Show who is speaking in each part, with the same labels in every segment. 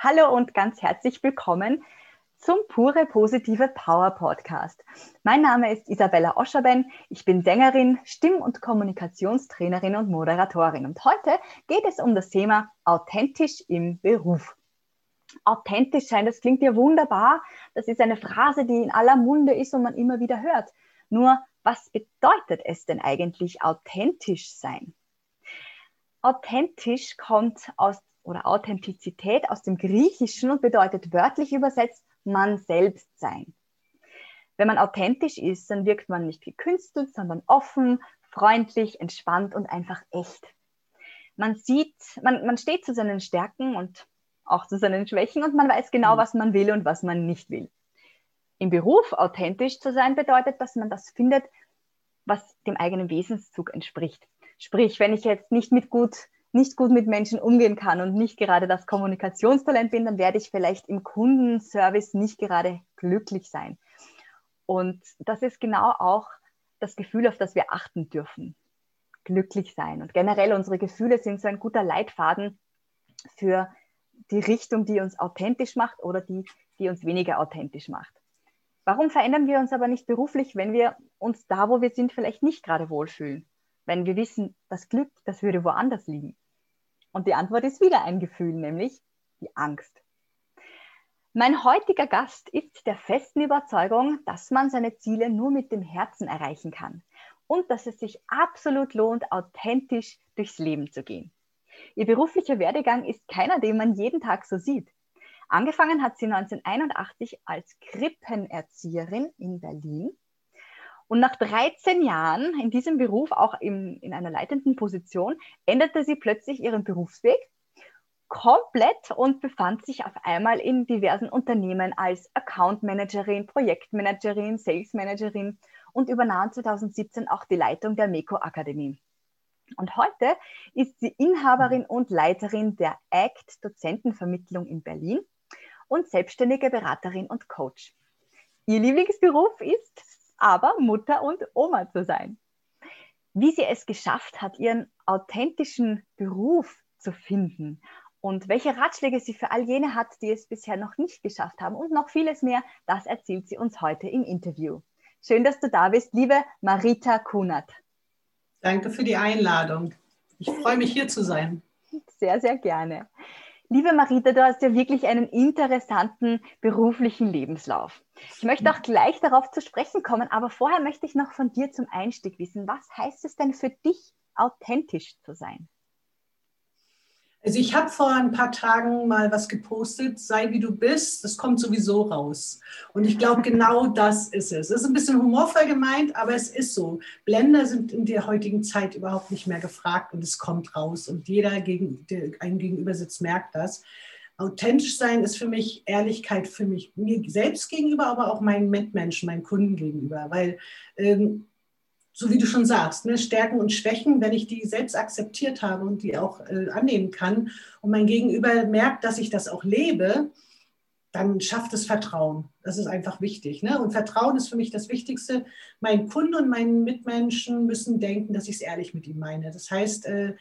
Speaker 1: Hallo und ganz herzlich willkommen zum Pure Positive Power Podcast. Mein Name ist Isabella Oscherben. Ich bin Sängerin, Stimm- und Kommunikationstrainerin und Moderatorin. Und heute geht es um das Thema authentisch im Beruf. Authentisch sein, das klingt ja wunderbar. Das ist eine Phrase, die in aller Munde ist und man immer wieder hört. Nur, was bedeutet es denn eigentlich authentisch sein? Authentisch kommt aus oder Authentizität aus dem Griechischen und bedeutet wörtlich übersetzt man selbst sein. Wenn man authentisch ist, dann wirkt man nicht gekünstelt, sondern offen, freundlich, entspannt und einfach echt. Man sieht, man, man steht zu seinen Stärken und auch zu seinen Schwächen und man weiß genau, mhm. was man will und was man nicht will. Im Beruf authentisch zu sein bedeutet, dass man das findet, was dem eigenen Wesenszug entspricht. Sprich, wenn ich jetzt nicht mit gut nicht gut mit Menschen umgehen kann und nicht gerade das Kommunikationstalent bin, dann werde ich vielleicht im Kundenservice nicht gerade glücklich sein. Und das ist genau auch das Gefühl, auf das wir achten dürfen. Glücklich sein. Und generell unsere Gefühle sind so ein guter Leitfaden für die Richtung, die uns authentisch macht oder die, die uns weniger authentisch macht. Warum verändern wir uns aber nicht beruflich, wenn wir uns da, wo wir sind, vielleicht nicht gerade wohlfühlen? Wenn wir wissen, das Glück, das würde woanders liegen? Und die Antwort ist wieder ein Gefühl, nämlich die Angst. Mein heutiger Gast ist der festen Überzeugung, dass man seine Ziele nur mit dem Herzen erreichen kann und dass es sich absolut lohnt, authentisch durchs Leben zu gehen. Ihr beruflicher Werdegang ist keiner, den man jeden Tag so sieht. Angefangen hat sie 1981 als Krippenerzieherin in Berlin und nach 13 Jahren in diesem Beruf, auch im, in einer leitenden Position, änderte sie plötzlich ihren Berufsweg komplett und befand sich auf einmal in diversen Unternehmen als Account Managerin, Projektmanagerin, Sales Managerin und übernahm 2017 auch die Leitung der MECO Akademie. Und heute ist sie Inhaberin und Leiterin der ACT Dozentenvermittlung in Berlin und selbstständige Beraterin und Coach. Ihr Lieblingsberuf ist aber Mutter und Oma zu sein. Wie sie es geschafft hat, ihren authentischen Beruf zu finden und welche Ratschläge sie für all jene hat, die es bisher noch nicht geschafft haben und noch vieles mehr, das erzählt sie uns heute im Interview. Schön, dass du da bist, liebe Marita Kunert.
Speaker 2: Danke für die Einladung. Ich freue mich hier zu sein.
Speaker 1: Sehr, sehr gerne. Liebe Marita, du hast ja wirklich einen interessanten beruflichen Lebenslauf. Ich möchte auch gleich darauf zu sprechen kommen, aber vorher möchte ich noch von dir zum Einstieg wissen, was heißt es denn für dich, authentisch zu sein?
Speaker 2: Also ich habe vor ein paar Tagen mal was gepostet, sei wie du bist, das kommt sowieso raus. Und ich glaube, genau das ist es. Es ist ein bisschen humorvoll gemeint, aber es ist so. Blender sind in der heutigen Zeit überhaupt nicht mehr gefragt und es kommt raus. Und jeder, gegen, der einem gegenüber sitzt, merkt das. Authentisch sein ist für mich Ehrlichkeit für mich, mir selbst gegenüber, aber auch meinen Mitmenschen, meinen Kunden gegenüber. Weil ähm, so wie du schon sagst, ne, Stärken und Schwächen, wenn ich die selbst akzeptiert habe und die auch äh, annehmen kann und mein Gegenüber merkt, dass ich das auch lebe, dann schafft es Vertrauen. Das ist einfach wichtig. Ne? Und Vertrauen ist für mich das Wichtigste. Mein Kunde und meine Mitmenschen müssen denken, dass ich es ehrlich mit ihnen meine. Das heißt, äh,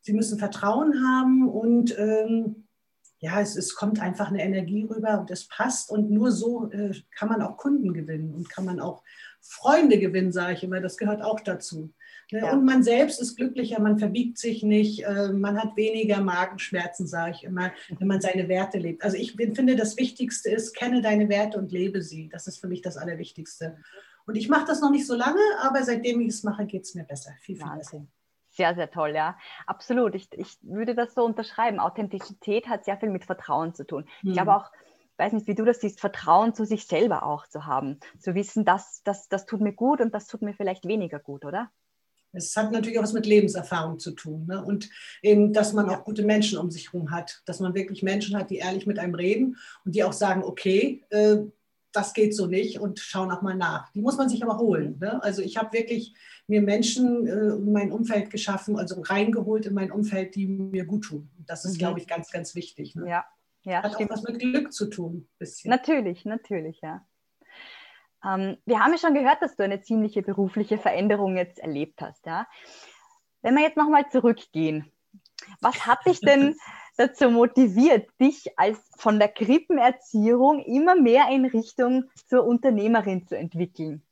Speaker 2: sie müssen Vertrauen haben und ähm, ja, es, es, kommt einfach eine Energie rüber und es passt. Und nur so äh, kann man auch Kunden gewinnen und kann man auch Freunde gewinnen, sage ich immer. Das gehört auch dazu. Ne? Ja. Und man selbst ist glücklicher, man verbiegt sich nicht, äh, man hat weniger Magenschmerzen, sage ich immer, wenn man seine Werte lebt. Also ich finde, das Wichtigste ist, kenne deine Werte und lebe sie. Das ist für mich das Allerwichtigste. Und ich mache das noch nicht so lange, aber seitdem ich es mache, geht es mir besser. Viel, viel besser.
Speaker 1: Sehr, sehr toll, ja. Absolut. Ich, ich würde das so unterschreiben. Authentizität hat sehr viel mit Vertrauen zu tun. Ich glaube hm. auch, weiß nicht, wie du das siehst, Vertrauen zu sich selber auch zu haben. Zu wissen, das, das, das tut mir gut und das tut mir vielleicht weniger gut, oder?
Speaker 2: Es hat natürlich auch was mit Lebenserfahrung zu tun. Ne? Und eben, dass man auch gute Menschen um sich herum hat. Dass man wirklich Menschen hat, die ehrlich mit einem reden und die auch sagen, okay, äh, das geht so nicht und schauen auch mal nach. Die muss man sich aber holen. Ne? Also ich habe wirklich mir Menschen äh, in mein Umfeld geschaffen, also reingeholt in mein Umfeld, die mir gut tun. Das ist, mhm. glaube ich, ganz, ganz wichtig. Ne?
Speaker 1: Ja, ja,
Speaker 2: Hat stimmt. auch was mit Glück zu tun.
Speaker 1: Bisschen. Natürlich, natürlich, ja. Ähm, wir haben ja schon gehört, dass du eine ziemliche berufliche Veränderung jetzt erlebt hast. Ja? Wenn wir jetzt nochmal zurückgehen, was hat dich denn dazu motiviert, dich als von der Krippenerziehung immer mehr in Richtung zur Unternehmerin zu entwickeln?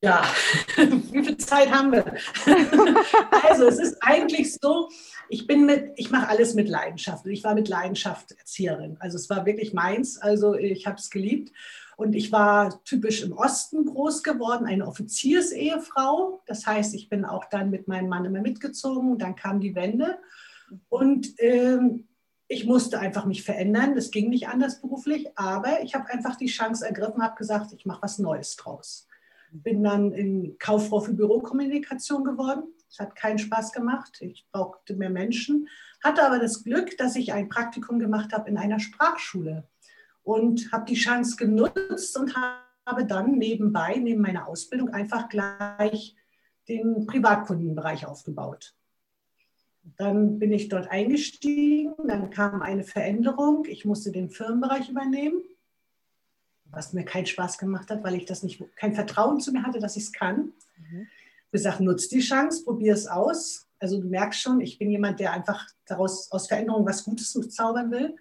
Speaker 2: Ja, wie viel Zeit haben wir? also es ist eigentlich so, ich bin mit, ich mache alles mit Leidenschaft. Ich war mit Leidenschaft Erzieherin. Also es war wirklich meins. Also ich habe es geliebt. Und ich war typisch im Osten groß geworden, eine Offiziersehefrau. Das heißt, ich bin auch dann mit meinem Mann immer mitgezogen. Dann kam die Wende. Und ähm, ich musste einfach mich verändern. Das ging nicht anders beruflich. Aber ich habe einfach die Chance ergriffen, habe gesagt, ich mache was Neues draus bin dann in Kauffrau für Bürokommunikation geworden. Es hat keinen Spaß gemacht. Ich brauchte mehr Menschen. Hatte aber das Glück, dass ich ein Praktikum gemacht habe in einer Sprachschule und habe die Chance genutzt und habe dann nebenbei, neben meiner Ausbildung, einfach gleich den Privatkundenbereich aufgebaut. Dann bin ich dort eingestiegen, dann kam eine Veränderung. Ich musste den Firmenbereich übernehmen was mir keinen Spaß gemacht hat, weil ich das nicht, kein Vertrauen zu mir hatte, dass ich es kann. Mhm. Gesagt, nutz die Chance, probier es aus. Also du merkst schon, ich bin jemand, der einfach daraus aus Veränderung was Gutes zaubern will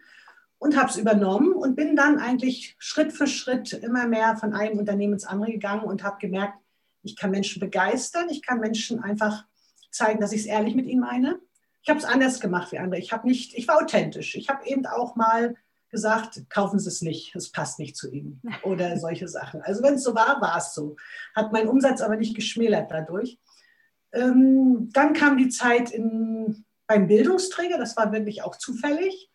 Speaker 2: und habe es übernommen und bin dann eigentlich Schritt für Schritt immer mehr von einem Unternehmen ins andere gegangen und habe gemerkt, ich kann Menschen begeistern, ich kann Menschen einfach zeigen, dass ich es ehrlich mit ihnen meine. Ich habe es anders gemacht wie andere. Ich habe nicht, ich war authentisch. Ich habe eben auch mal gesagt, kaufen Sie es nicht, es passt nicht zu Ihnen oder solche Sachen. Also wenn es so war, war es so. Hat mein Umsatz aber nicht geschmälert dadurch. Ähm, dann kam die Zeit in, beim Bildungsträger, das war wirklich auch zufällig.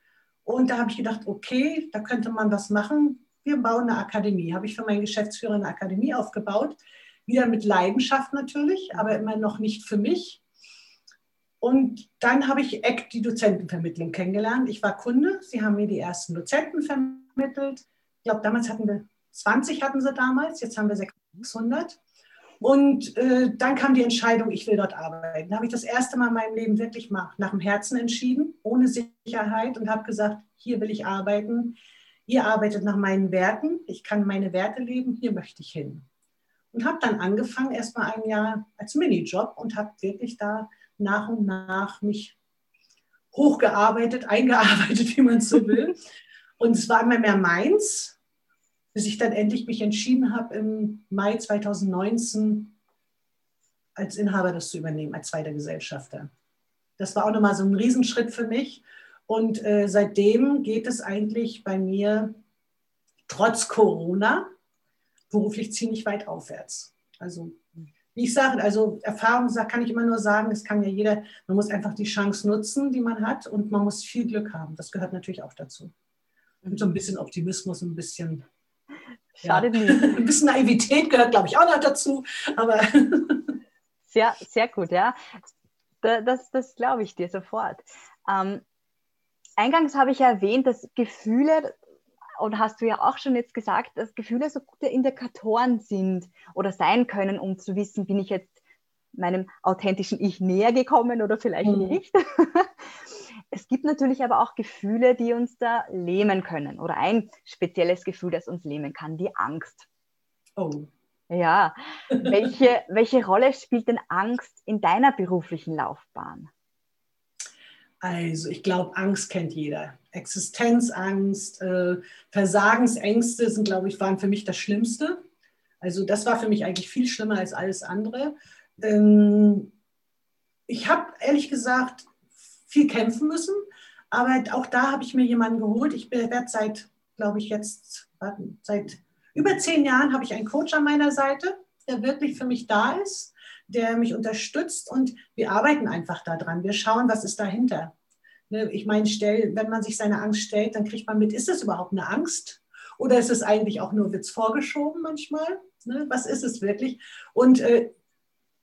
Speaker 2: Und da habe ich gedacht, okay, da könnte man was machen. Wir bauen eine Akademie. Habe ich für meinen Geschäftsführer eine Akademie aufgebaut. Wieder mit Leidenschaft natürlich, aber immer noch nicht für mich, und dann habe ich ECK, die Dozentenvermittlung, kennengelernt. Ich war Kunde, sie haben mir die ersten Dozenten vermittelt. Ich glaube, damals hatten wir 20 hatten sie damals, jetzt haben wir 600. Und äh, dann kam die Entscheidung, ich will dort arbeiten. Da habe ich das erste Mal in meinem Leben wirklich mal nach dem Herzen entschieden, ohne Sicherheit und habe gesagt, hier will ich arbeiten. Ihr arbeitet nach meinen Werten, ich kann meine Werte leben, hier möchte ich hin. Und habe dann angefangen, erst mal ein Jahr als Minijob und habe wirklich da nach und nach mich hochgearbeitet, eingearbeitet, wie man so will. Und es war immer mehr meins, bis ich dann endlich mich entschieden habe, im Mai 2019 als Inhaber das zu übernehmen, als zweiter Gesellschafter. Das war auch nochmal so ein Riesenschritt für mich. Und äh, seitdem geht es eigentlich bei mir trotz Corona beruflich ziemlich weit aufwärts. Also wie ich sage, also Erfahrung kann ich immer nur sagen, es kann ja jeder, man muss einfach die Chance nutzen, die man hat und man muss viel Glück haben. Das gehört natürlich auch dazu. Und so ein bisschen Optimismus, ein bisschen.
Speaker 1: Schadet ja,
Speaker 2: nicht. Ein bisschen Naivität gehört, glaube ich, auch noch dazu. Aber
Speaker 1: sehr, sehr gut, ja. Das, das glaube ich dir sofort. Ähm, eingangs habe ich ja erwähnt, dass Gefühle und hast du ja auch schon jetzt gesagt, dass Gefühle so gute Indikatoren sind oder sein können, um zu wissen, bin ich jetzt meinem authentischen Ich näher gekommen oder vielleicht mhm. nicht. es gibt natürlich aber auch Gefühle, die uns da lähmen können oder ein spezielles Gefühl, das uns lähmen kann, die Angst.
Speaker 2: Oh.
Speaker 1: Ja, welche, welche Rolle spielt denn Angst in deiner beruflichen Laufbahn?
Speaker 2: Also ich glaube, Angst kennt jeder. Existenzangst, äh, Versagensängste sind, glaube ich, waren für mich das Schlimmste. Also das war für mich eigentlich viel schlimmer als alles andere. Ähm, ich habe ehrlich gesagt viel kämpfen müssen, aber auch da habe ich mir jemanden geholt. Ich werde seit, glaube ich, jetzt, seit über zehn Jahren habe ich einen Coach an meiner Seite, der wirklich für mich da ist der mich unterstützt und wir arbeiten einfach daran. Wir schauen, was ist dahinter. Ne, ich meine, wenn man sich seine Angst stellt, dann kriegt man mit, ist das überhaupt eine Angst? Oder ist es eigentlich auch nur Witz vorgeschoben manchmal? Ne, was ist es wirklich? Und äh,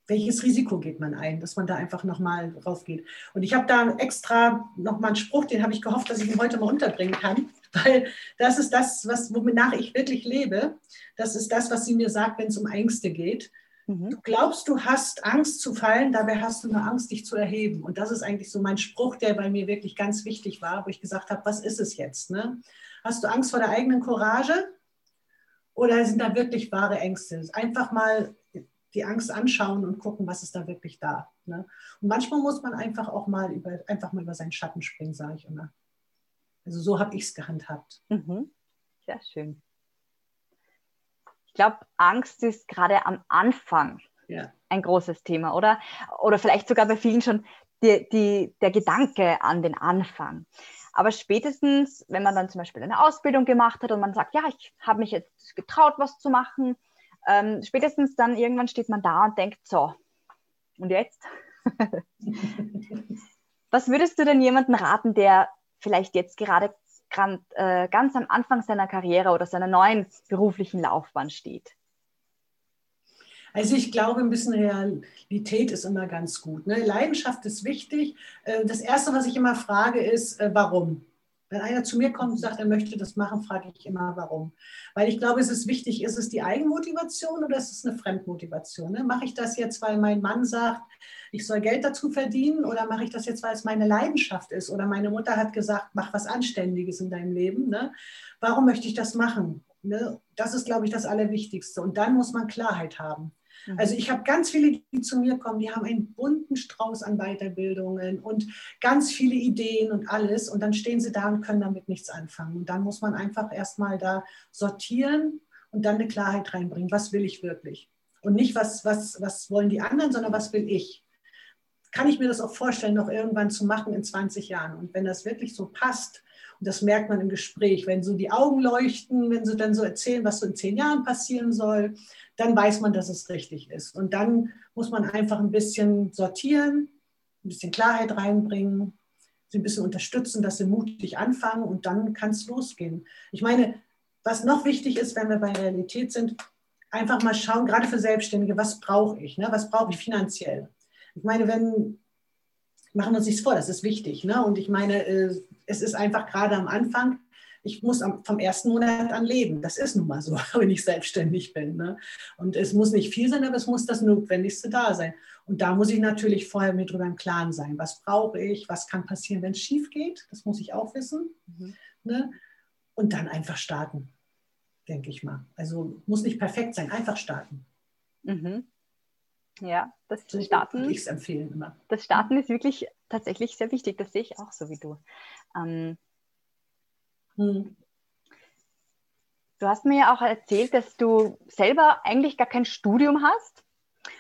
Speaker 2: welches Risiko geht man ein, dass man da einfach nochmal drauf geht? Und ich habe da extra nochmal einen Spruch, den habe ich gehofft, dass ich ihn heute mal unterbringen kann, weil das ist das, was, wonach ich wirklich lebe. Das ist das, was sie mir sagt, wenn es um Ängste geht. Mhm. Du glaubst, du hast Angst zu fallen, dabei hast du nur Angst, dich zu erheben. Und das ist eigentlich so mein Spruch, der bei mir wirklich ganz wichtig war, wo ich gesagt habe, was ist es jetzt? Ne? Hast du Angst vor der eigenen Courage oder sind da wirklich wahre Ängste? Einfach mal die Angst anschauen und gucken, was ist da wirklich da. Ne? Und manchmal muss man einfach auch mal über, einfach mal über seinen Schatten springen, sage ich immer. Also so habe ich es gehandhabt.
Speaker 1: Mhm. Sehr schön. Ich glaube, Angst ist gerade am Anfang ja. ein großes Thema, oder? Oder vielleicht sogar bei vielen schon die, die, der Gedanke an den Anfang. Aber spätestens, wenn man dann zum Beispiel eine Ausbildung gemacht hat und man sagt, ja, ich habe mich jetzt getraut, was zu machen, ähm, spätestens dann irgendwann steht man da und denkt, so, und jetzt? was würdest du denn jemandem raten, der vielleicht jetzt gerade äh, ganz am Anfang seiner Karriere oder seiner neuen beruflichen Laufbahn steht?
Speaker 2: Also ich glaube, ein bisschen Realität ist immer ganz gut. Ne? Leidenschaft ist wichtig. Äh, das Erste, was ich immer frage, ist, äh, warum? Wenn einer zu mir kommt und sagt, er möchte das machen, frage ich immer, warum. Weil ich glaube, es ist wichtig, ist es die Eigenmotivation oder ist es eine Fremdmotivation? Ne? Mache ich das jetzt, weil mein Mann sagt, ich soll Geld dazu verdienen oder mache ich das jetzt, weil es meine Leidenschaft ist? Oder meine Mutter hat gesagt, mach was Anständiges in deinem Leben. Ne? Warum möchte ich das machen? Ne? Das ist, glaube ich, das Allerwichtigste. Und dann muss man Klarheit haben. Mhm. Also ich habe ganz viele, die zu mir kommen, die haben einen bunten Strauß an Weiterbildungen und ganz viele Ideen und alles. Und dann stehen sie da und können damit nichts anfangen. Und dann muss man einfach erstmal da sortieren und dann eine Klarheit reinbringen. Was will ich wirklich? Und nicht, was, was, was wollen die anderen, sondern was will ich? Kann ich mir das auch vorstellen, noch irgendwann zu machen in 20 Jahren? Und wenn das wirklich so passt, das merkt man im Gespräch, wenn so die Augen leuchten, wenn sie dann so erzählen, was so in zehn Jahren passieren soll, dann weiß man, dass es richtig ist. Und dann muss man einfach ein bisschen sortieren, ein bisschen Klarheit reinbringen, sie ein bisschen unterstützen, dass sie mutig anfangen und dann kann es losgehen. Ich meine, was noch wichtig ist, wenn wir bei Realität sind, einfach mal schauen, gerade für Selbstständige, was brauche ich? Ne? Was brauche ich finanziell? Ich meine, wenn, machen wir uns nichts vor, das ist wichtig. Ne? Und ich meine, äh, es ist einfach gerade am Anfang, ich muss am, vom ersten Monat an leben. Das ist nun mal so, wenn ich selbstständig bin. Ne? Und es muss nicht viel sein, aber es muss das Notwendigste da sein. Und da muss ich natürlich vorher mir drüber im Klaren sein. Was brauche ich? Was kann passieren, wenn es schief geht? Das muss ich auch wissen. Mhm. Ne? Und dann einfach starten, denke ich mal. Also muss nicht perfekt sein, einfach starten.
Speaker 1: Mhm. Ja, das so Starten.
Speaker 2: Ich empfehlen immer.
Speaker 1: Das Starten ist wirklich tatsächlich sehr wichtig. Das sehe ich auch so wie du. Ähm, hm. Du hast mir ja auch erzählt, dass du selber eigentlich gar kein Studium hast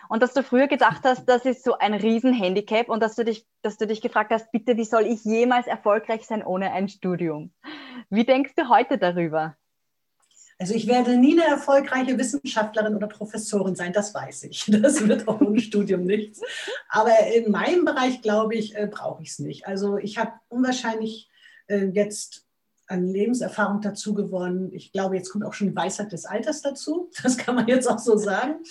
Speaker 1: und dass du früher gedacht hast, das ist so ein Riesenhandicap und dass du dich, dass du dich gefragt hast, bitte, wie soll ich jemals erfolgreich sein ohne ein Studium? Wie denkst du heute darüber?
Speaker 2: Also ich werde nie eine erfolgreiche Wissenschaftlerin oder Professorin sein, das weiß ich. Das wird auch ohne Studium nichts. Aber in meinem Bereich, glaube ich, äh, brauche ich es nicht. Also ich habe unwahrscheinlich äh, jetzt an Lebenserfahrung dazu gewonnen. Ich glaube, jetzt kommt auch schon die Weisheit des Alters dazu. Das kann man jetzt auch so sagen.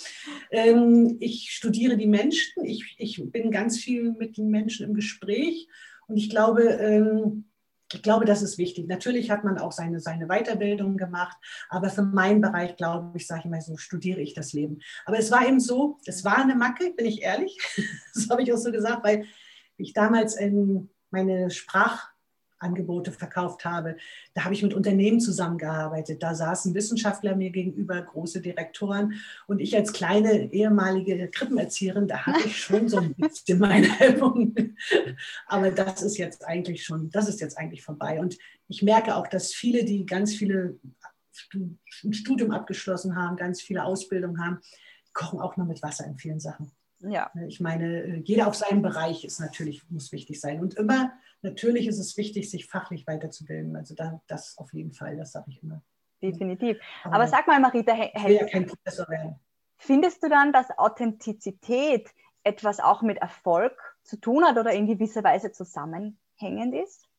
Speaker 2: Ähm, ich studiere die Menschen. Ich, ich bin ganz viel mit den Menschen im Gespräch. Und ich glaube, ähm, ich glaube, das ist wichtig. Natürlich hat man auch seine, seine Weiterbildung gemacht, aber für meinen Bereich, glaube ich, sage ich mal so, studiere ich das Leben. Aber es war eben so, es war eine Macke, bin ich ehrlich. Das habe ich auch so gesagt, weil ich damals in meine Sprach, Angebote verkauft habe. Da habe ich mit Unternehmen zusammengearbeitet. Da saßen Wissenschaftler mir gegenüber, große Direktoren. Und ich als kleine ehemalige Krippenerzieherin, da hatte ich schon so ein bisschen meine Hemmung. Aber das ist jetzt eigentlich schon, das ist jetzt eigentlich vorbei. Und ich merke auch, dass viele, die ganz viele ein Studium abgeschlossen haben, ganz viele Ausbildungen haben, kochen auch nur mit Wasser in vielen Sachen. Ja. Ich meine, jeder auf seinem Bereich ist natürlich, muss wichtig sein. Und immer natürlich ist es wichtig, sich fachlich weiterzubilden. Also da, das auf jeden Fall, das sage ich immer.
Speaker 1: Definitiv. Aber, Aber sag mal, Marita,
Speaker 2: ich will ja kein Professor werden.
Speaker 1: Findest du dann, dass Authentizität etwas auch mit Erfolg zu tun hat oder in gewisser Weise zusammenhängend ist?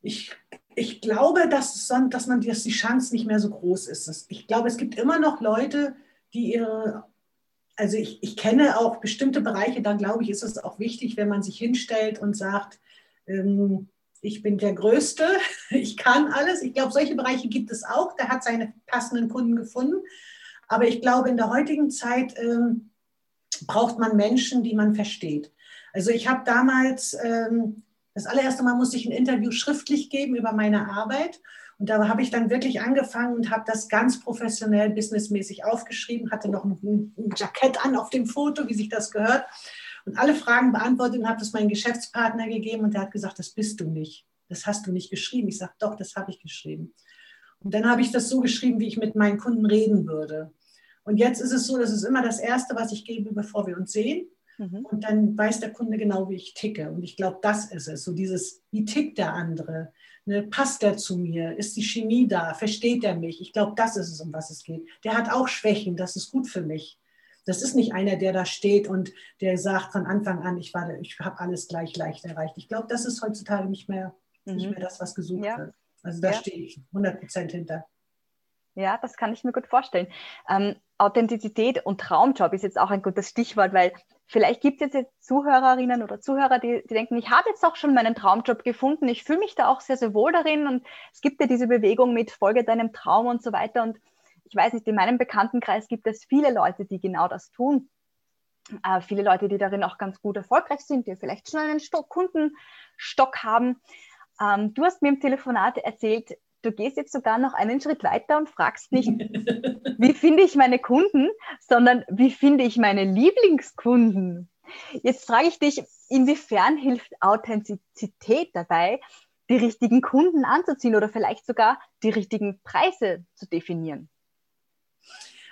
Speaker 2: Ich, ich glaube, dass, dass, man, dass die Chance nicht mehr so groß ist. Ich glaube, es gibt immer noch Leute, die ihre also ich, ich kenne auch bestimmte Bereiche, da glaube ich, ist es auch wichtig, wenn man sich hinstellt und sagt, ähm, ich bin der Größte, ich kann alles. Ich glaube, solche Bereiche gibt es auch. Der hat seine passenden Kunden gefunden. Aber ich glaube, in der heutigen Zeit ähm, braucht man Menschen, die man versteht. Also ich habe damals, ähm, das allererste Mal musste ich ein Interview schriftlich geben über meine Arbeit. Und da habe ich dann wirklich angefangen und habe das ganz professionell, businessmäßig aufgeschrieben, hatte noch ein, ein Jackett an auf dem Foto, wie sich das gehört. Und alle Fragen beantwortet und habe das meinem Geschäftspartner gegeben und der hat gesagt, das bist du nicht. Das hast du nicht geschrieben. Ich sage, doch, das habe ich geschrieben. Und dann habe ich das so geschrieben, wie ich mit meinen Kunden reden würde. Und jetzt ist es so, das ist immer das Erste, was ich gebe, bevor wir uns sehen. Mhm. Und dann weiß der Kunde genau, wie ich ticke. Und ich glaube, das ist es. So dieses, wie tickt der andere? Ne, passt der zu mir? Ist die Chemie da? Versteht er mich? Ich glaube, das ist es, um was es geht. Der hat auch Schwächen. Das ist gut für mich. Das ist nicht einer, der da steht und der sagt von Anfang an, ich, ich habe alles gleich leicht erreicht. Ich glaube, das ist heutzutage nicht mehr, mhm. nicht mehr das, was gesucht ja. wird. Also da ja. stehe ich 100 Prozent hinter.
Speaker 1: Ja, das kann ich mir gut vorstellen. Ähm, Authentizität und Traumjob ist jetzt auch ein gutes Stichwort, weil vielleicht gibt es jetzt Zuhörerinnen oder Zuhörer, die, die denken, ich habe jetzt auch schon meinen Traumjob gefunden, ich fühle mich da auch sehr, sehr wohl darin und es gibt ja diese Bewegung mit Folge deinem Traum und so weiter und ich weiß nicht, in meinem Bekanntenkreis gibt es viele Leute, die genau das tun. Äh, viele Leute, die darin auch ganz gut erfolgreich sind, die vielleicht schon einen Stock, Kundenstock haben. Ähm, du hast mir im Telefonat erzählt, du gehst jetzt sogar noch einen Schritt weiter und fragst nicht, wie finde ich meine Kunden, sondern wie finde ich meine Lieblingskunden? Jetzt frage ich dich, inwiefern hilft Authentizität dabei, die richtigen Kunden anzuziehen oder vielleicht sogar die richtigen Preise zu definieren?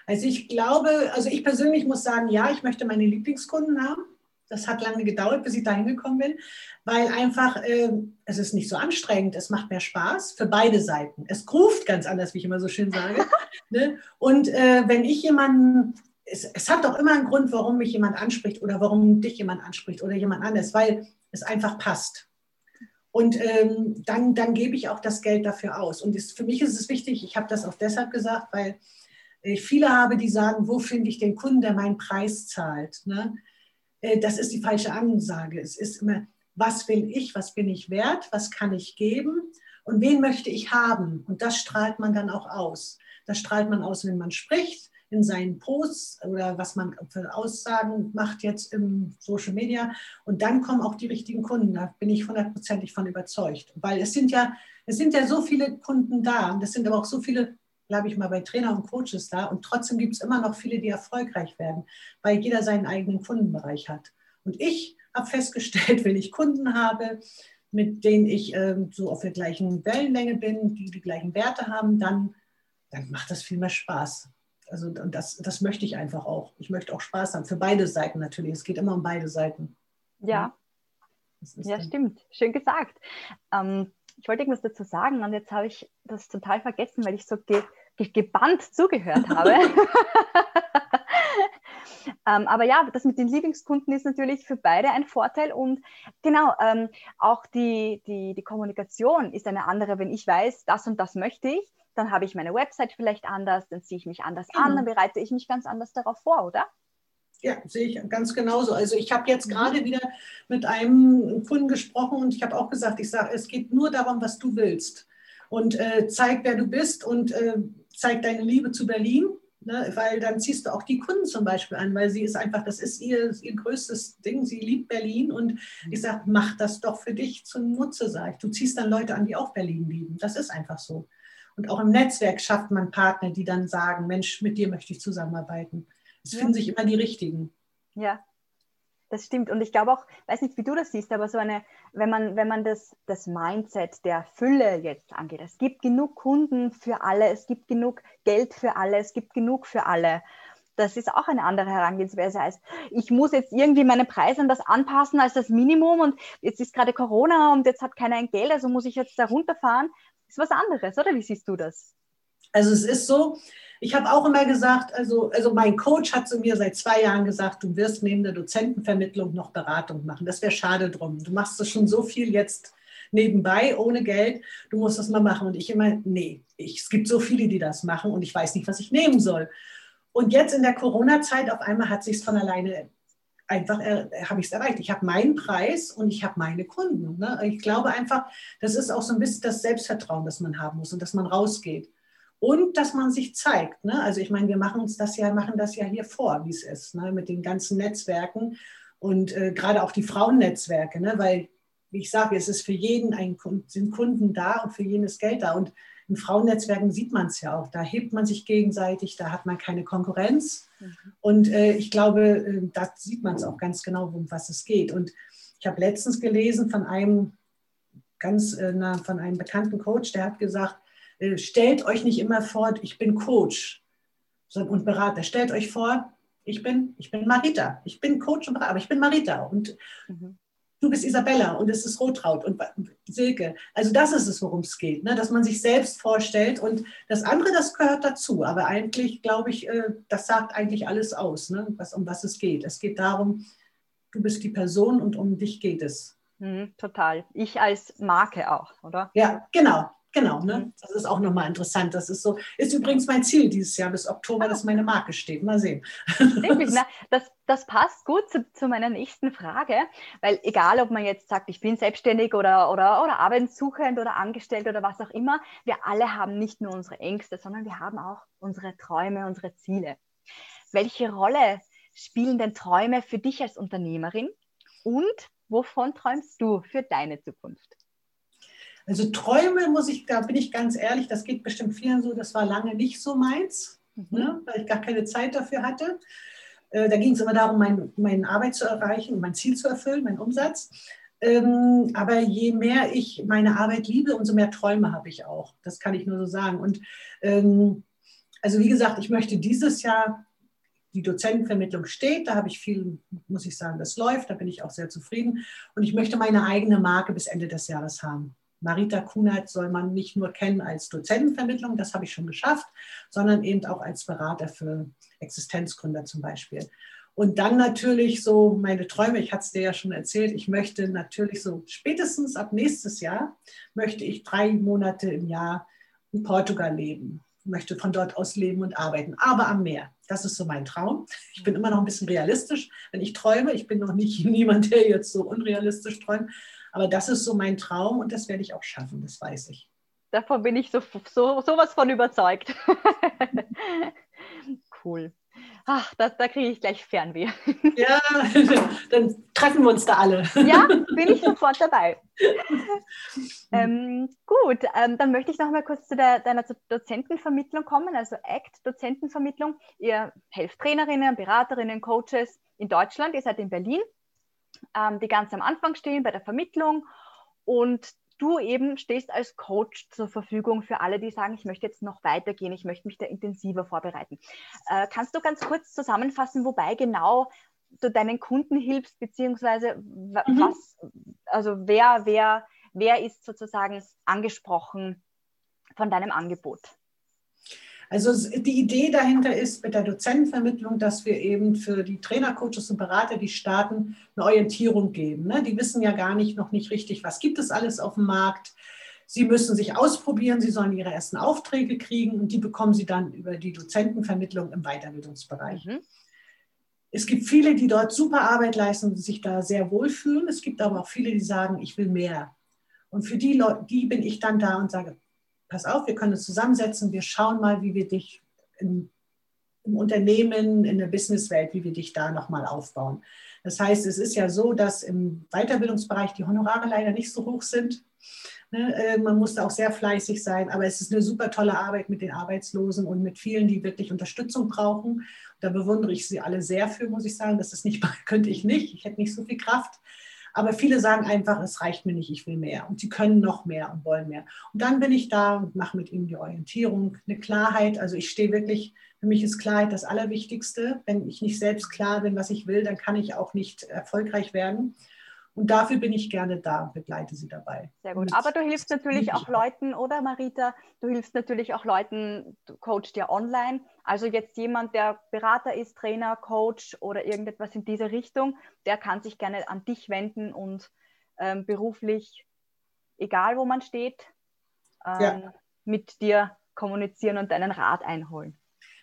Speaker 2: Also ich glaube, also ich persönlich muss sagen, ja, ich möchte meine Lieblingskunden haben. Das hat lange gedauert, bis ich da hingekommen bin, weil einfach äh, es ist nicht so anstrengend, es macht mehr Spaß für beide Seiten. Es ruft ganz anders, wie ich immer so schön sage. ne? Und äh, wenn ich jemanden, es, es hat doch immer einen Grund, warum mich jemand anspricht oder warum dich jemand anspricht oder jemand anders, weil es einfach passt. Und ähm, dann, dann gebe ich auch das Geld dafür aus. Und das, für mich ist es wichtig, ich habe das auch deshalb gesagt, weil ich viele habe, die sagen, wo finde ich den Kunden, der meinen Preis zahlt? Ne? Äh, das ist die falsche Ansage. Es ist immer, was will ich, was bin ich wert, was kann ich geben und wen möchte ich haben? Und das strahlt man dann auch aus. Das strahlt man aus, wenn man spricht, in seinen Posts oder was man für Aussagen macht jetzt im Social Media. Und dann kommen auch die richtigen Kunden. Da bin ich hundertprozentig von überzeugt. Weil es sind ja, es sind ja so viele Kunden da und es sind aber auch so viele bleibe ich mal bei Trainer und Coaches da. Und trotzdem gibt es immer noch viele, die erfolgreich werden, weil jeder seinen eigenen Kundenbereich hat. Und ich habe festgestellt, wenn ich Kunden habe, mit denen ich ähm, so auf der gleichen Wellenlänge bin, die die gleichen Werte haben, dann, dann macht das viel mehr Spaß. Also und das, das möchte ich einfach auch. Ich möchte auch Spaß haben, für beide Seiten natürlich. Es geht immer um beide Seiten.
Speaker 1: Ja, ja, stimmt. Schön gesagt. Ähm, ich wollte irgendwas dazu sagen und jetzt habe ich das total vergessen, weil ich so ge ge gebannt zugehört habe. ähm, aber ja, das mit den Lieblingskunden ist natürlich für beide ein Vorteil und genau, ähm, auch die, die, die Kommunikation ist eine andere, wenn ich weiß, das und das möchte ich, dann habe ich meine Website vielleicht anders, dann ziehe ich mich anders mhm. an, dann bereite ich mich ganz anders darauf vor, oder?
Speaker 2: Ja, sehe ich ganz genauso. Also ich habe jetzt mhm. gerade wieder mit einem Kunden gesprochen und ich habe auch gesagt, ich sage, es geht nur darum, was du willst. Und äh, zeig, wer du bist und äh, zeig deine Liebe zu Berlin, ne? weil dann ziehst du auch die Kunden zum Beispiel an, weil sie ist einfach, das ist ihr, ihr größtes Ding, sie liebt Berlin und mhm. ich sage, mach das doch für dich zum Nutze, sage ich. Du ziehst dann Leute an, die auch Berlin lieben. Das ist einfach so. Und auch im Netzwerk schafft man Partner, die dann sagen, Mensch, mit dir möchte ich zusammenarbeiten. Es ja. finden sich immer die richtigen.
Speaker 1: Ja, das stimmt. Und ich glaube auch, weiß nicht, wie du das siehst, aber so eine, wenn man, wenn man das, das Mindset der Fülle jetzt angeht, es gibt genug Kunden für alle, es gibt genug Geld für alle, es gibt genug für alle. Das ist auch eine andere Herangehensweise heißt, ich muss jetzt irgendwie meine Preise an das anpassen als das Minimum und jetzt ist gerade Corona und jetzt hat keiner ein Geld, also muss ich jetzt da runterfahren. Das ist was anderes, oder wie siehst du das?
Speaker 2: Also es ist so, ich habe auch immer gesagt, also, also mein Coach hat zu mir seit zwei Jahren gesagt, du wirst neben der Dozentenvermittlung noch Beratung machen. Das wäre schade drum. Du machst das schon so viel jetzt nebenbei, ohne Geld. Du musst das mal machen. Und ich immer, nee, ich, es gibt so viele, die das machen und ich weiß nicht, was ich nehmen soll. Und jetzt in der Corona-Zeit auf einmal hat sich es von alleine einfach habe ich es erreicht. Ich habe meinen Preis und ich habe meine Kunden. Ne? Ich glaube einfach, das ist auch so ein bisschen das Selbstvertrauen, das man haben muss und dass man rausgeht und dass man sich zeigt. Ne? Also ich meine, wir machen uns das ja, machen das ja hier vor, wie es ist, ne? mit den ganzen Netzwerken und äh, gerade auch die Frauennetzwerke, ne? weil wie ich sage, es ist für jeden ein, sind Kunden da und für jeden ist Geld da. Und in Frauennetzwerken sieht man es ja auch. Da hebt man sich gegenseitig, da hat man keine Konkurrenz. Mhm. Und äh, ich glaube, äh, da sieht man es auch ganz genau, um was es geht. Und ich habe letztens gelesen von einem ganz äh, na, von einem bekannten Coach, der hat gesagt, stellt euch nicht immer vor, ich bin Coach und Berater. Stellt euch vor, ich bin, ich bin Marita. Ich bin Coach und Berater, aber ich bin Marita. Und mhm du bist Isabella und es ist Rotraut und Silke. Also das ist es, worum es geht, ne? dass man sich selbst vorstellt und das andere, das gehört dazu. Aber eigentlich, glaube ich, äh, das sagt eigentlich alles aus, ne? was, um was es geht. Es geht darum, du bist die Person und um dich geht es.
Speaker 1: Mhm, total. Ich als Marke auch, oder?
Speaker 2: Ja, genau. Genau, ne? Mhm. das ist auch nochmal interessant. Das ist so, ist übrigens mein Ziel dieses Jahr bis Oktober, dass meine Marke steht. Mal sehen.
Speaker 1: Wirklich, na, das, das passt gut zu, zu, meiner nächsten Frage, weil egal, ob man jetzt sagt, ich bin selbstständig oder, oder, oder arbeitssuchend oder angestellt oder was auch immer, wir alle haben nicht nur unsere Ängste, sondern wir haben auch unsere Träume, unsere Ziele. Welche Rolle spielen denn Träume für dich als Unternehmerin und wovon träumst du für deine Zukunft?
Speaker 2: Also Träume muss ich, da bin ich ganz ehrlich, das geht bestimmt vielen so, das war lange nicht so meins, mhm. ne, weil ich gar keine Zeit dafür hatte. Äh, da ging es immer darum, mein, meine Arbeit zu erreichen, mein Ziel zu erfüllen, meinen Umsatz. Ähm, aber je mehr ich meine Arbeit liebe, umso mehr Träume habe ich auch. Das kann ich nur so sagen. Und ähm, also wie gesagt, ich möchte dieses Jahr die Dozentenvermittlung steht. Da habe ich viel, muss ich sagen, das läuft. Da bin ich auch sehr zufrieden. Und ich möchte meine eigene Marke bis Ende des Jahres haben. Marita Kunert soll man nicht nur kennen als Dozentenvermittlung, das habe ich schon geschafft, sondern eben auch als Berater für Existenzgründer zum Beispiel. Und dann natürlich so meine Träume, ich hatte es dir ja schon erzählt, ich möchte natürlich so spätestens ab nächstes Jahr, möchte ich drei Monate im Jahr in Portugal leben, möchte von dort aus leben und arbeiten, aber am Meer. Das ist so mein Traum. Ich bin immer noch ein bisschen realistisch, wenn ich träume. Ich bin noch nicht niemand, der jetzt so unrealistisch träumt. Aber das ist so mein Traum und das werde ich auch schaffen, das weiß ich.
Speaker 1: Davon bin ich so, so sowas von überzeugt. cool. Ach, das, da kriege ich gleich Fernweh.
Speaker 2: Ja, dann treffen wir uns da alle.
Speaker 1: Ja, bin ich sofort dabei. ähm, gut, ähm, dann möchte ich noch mal kurz zu der, deiner Dozentenvermittlung kommen, also ACT Dozentenvermittlung. Ihr helft Trainerinnen, Beraterinnen, Coaches in Deutschland, ihr seid in Berlin ähm, die ganz am Anfang stehen bei der Vermittlung und du eben stehst als Coach zur Verfügung für alle, die sagen, ich möchte jetzt noch weitergehen, ich möchte mich da intensiver vorbereiten. Äh, kannst du ganz kurz zusammenfassen, wobei genau du deinen Kunden hilfst, beziehungsweise mhm. was, also wer, wer, wer ist sozusagen angesprochen von deinem Angebot?
Speaker 2: Also die Idee dahinter ist mit der Dozentenvermittlung, dass wir eben für die Trainer, Coaches und Berater, die starten, eine Orientierung geben. Ne? Die wissen ja gar nicht, noch nicht richtig, was gibt es alles auf dem Markt. Sie müssen sich ausprobieren, sie sollen ihre ersten Aufträge kriegen und die bekommen sie dann über die Dozentenvermittlung im Weiterbildungsbereich. Mhm. Es gibt viele, die dort super Arbeit leisten und sich da sehr wohlfühlen. Es gibt aber auch viele, die sagen, ich will mehr. Und für die Leute, die bin ich dann da und sage, pass auf, wir können uns zusammensetzen, wir schauen mal, wie wir dich im, im Unternehmen, in der Businesswelt, wie wir dich da nochmal aufbauen. Das heißt, es ist ja so, dass im Weiterbildungsbereich die Honorare leider nicht so hoch sind. Ne, äh, man muss da auch sehr fleißig sein, aber es ist eine super tolle Arbeit mit den Arbeitslosen und mit vielen, die wirklich Unterstützung brauchen. Da bewundere ich sie alle sehr für, muss ich sagen. Das ist nicht, könnte ich nicht. Ich hätte nicht so viel Kraft. Aber viele sagen einfach, es reicht mir nicht, ich will mehr. Und sie können noch mehr und wollen mehr. Und dann bin ich da und mache mit ihnen die Orientierung, eine Klarheit. Also ich stehe wirklich, für mich ist Klarheit das Allerwichtigste. Wenn ich nicht selbst klar bin, was ich will, dann kann ich auch nicht erfolgreich werden. Und dafür bin ich gerne da und begleite sie dabei.
Speaker 1: Sehr gut. Aber du hilfst natürlich auch Leuten, oder Marita? Du hilfst natürlich auch Leuten, du coachst ja online. Also jetzt jemand, der Berater ist, Trainer, Coach oder irgendetwas in diese Richtung, der kann sich gerne an dich wenden und ähm, beruflich, egal wo man steht, ähm, ja. mit dir kommunizieren und deinen Rat einholen.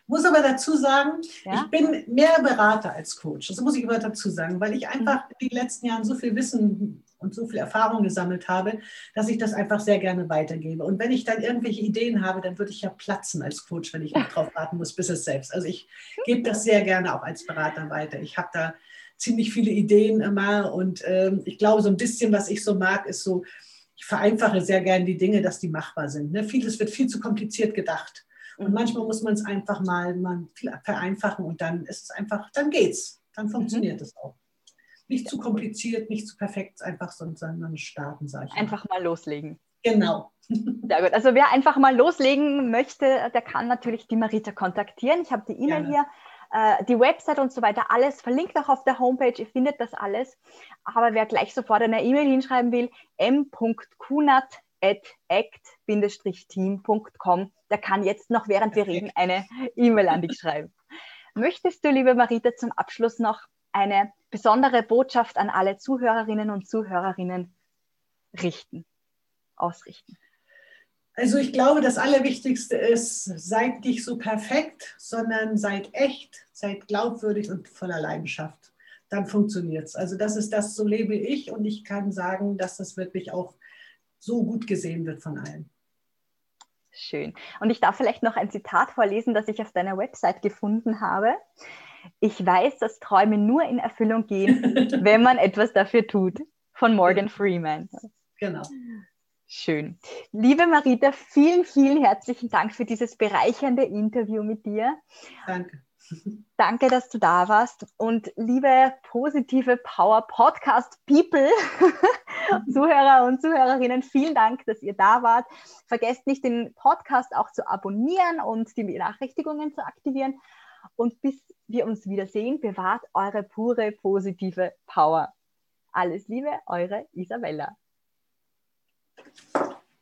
Speaker 2: Muss aber dazu sagen, ja? ich bin mehr Berater als Coach. Das muss ich aber dazu sagen, weil ich einfach in den letzten Jahren so viel Wissen und so viel Erfahrung gesammelt habe, dass ich das einfach sehr gerne weitergebe. Und wenn ich dann irgendwelche Ideen habe, dann würde ich ja platzen als Coach, wenn ich noch drauf warten muss, bis es selbst. Also ich gebe das sehr gerne auch als Berater weiter. Ich habe da ziemlich viele Ideen immer. Und ähm, ich glaube, so ein bisschen, was ich so mag, ist so, ich vereinfache sehr gern die Dinge, dass die machbar sind. Ne? Vieles wird viel zu kompliziert gedacht. Und mhm. manchmal muss man es einfach mal, mal vereinfachen und dann ist es einfach, dann geht's. Dann mhm. funktioniert es auch. Nicht zu kompliziert, nicht zu perfekt, einfach sondern starten, sage ich.
Speaker 1: Einfach mal loslegen.
Speaker 2: Genau.
Speaker 1: Sehr gut. Also wer einfach mal loslegen möchte, der kann natürlich die Marita kontaktieren. Ich habe die E-Mail hier, äh, die Website und so weiter, alles verlinkt auch auf der Homepage. Ihr findet das alles. Aber wer gleich sofort eine E-Mail hinschreiben will, m.kunat.act-team.com, der kann jetzt noch, während wir reden, eine E-Mail an dich schreiben. Möchtest du, liebe Marita, zum Abschluss noch eine besondere Botschaft an alle Zuhörerinnen und Zuhörerinnen richten, ausrichten?
Speaker 2: Also ich glaube, das Allerwichtigste ist, seid nicht so perfekt, sondern seid echt, seid glaubwürdig und voller Leidenschaft. Dann funktioniert es. Also das ist das, so lebe ich und ich kann sagen, dass das wirklich auch so gut gesehen wird von allen.
Speaker 1: Schön. Und ich darf vielleicht noch ein Zitat vorlesen, das ich auf deiner Website gefunden habe. Ich weiß, dass Träume nur in Erfüllung gehen, wenn man etwas dafür tut. Von Morgan Freeman.
Speaker 2: Genau.
Speaker 1: Schön. Liebe Marita, vielen, vielen herzlichen Dank für dieses bereichernde Interview mit dir.
Speaker 2: Danke.
Speaker 1: Danke, dass du da warst. Und liebe positive Power Podcast People, Zuhörer und Zuhörerinnen, vielen Dank, dass ihr da wart. Vergesst nicht, den Podcast auch zu abonnieren und die Benachrichtigungen zu aktivieren. Und bis wir uns wiedersehen, bewahrt eure pure positive Power. Alles Liebe, eure Isabella.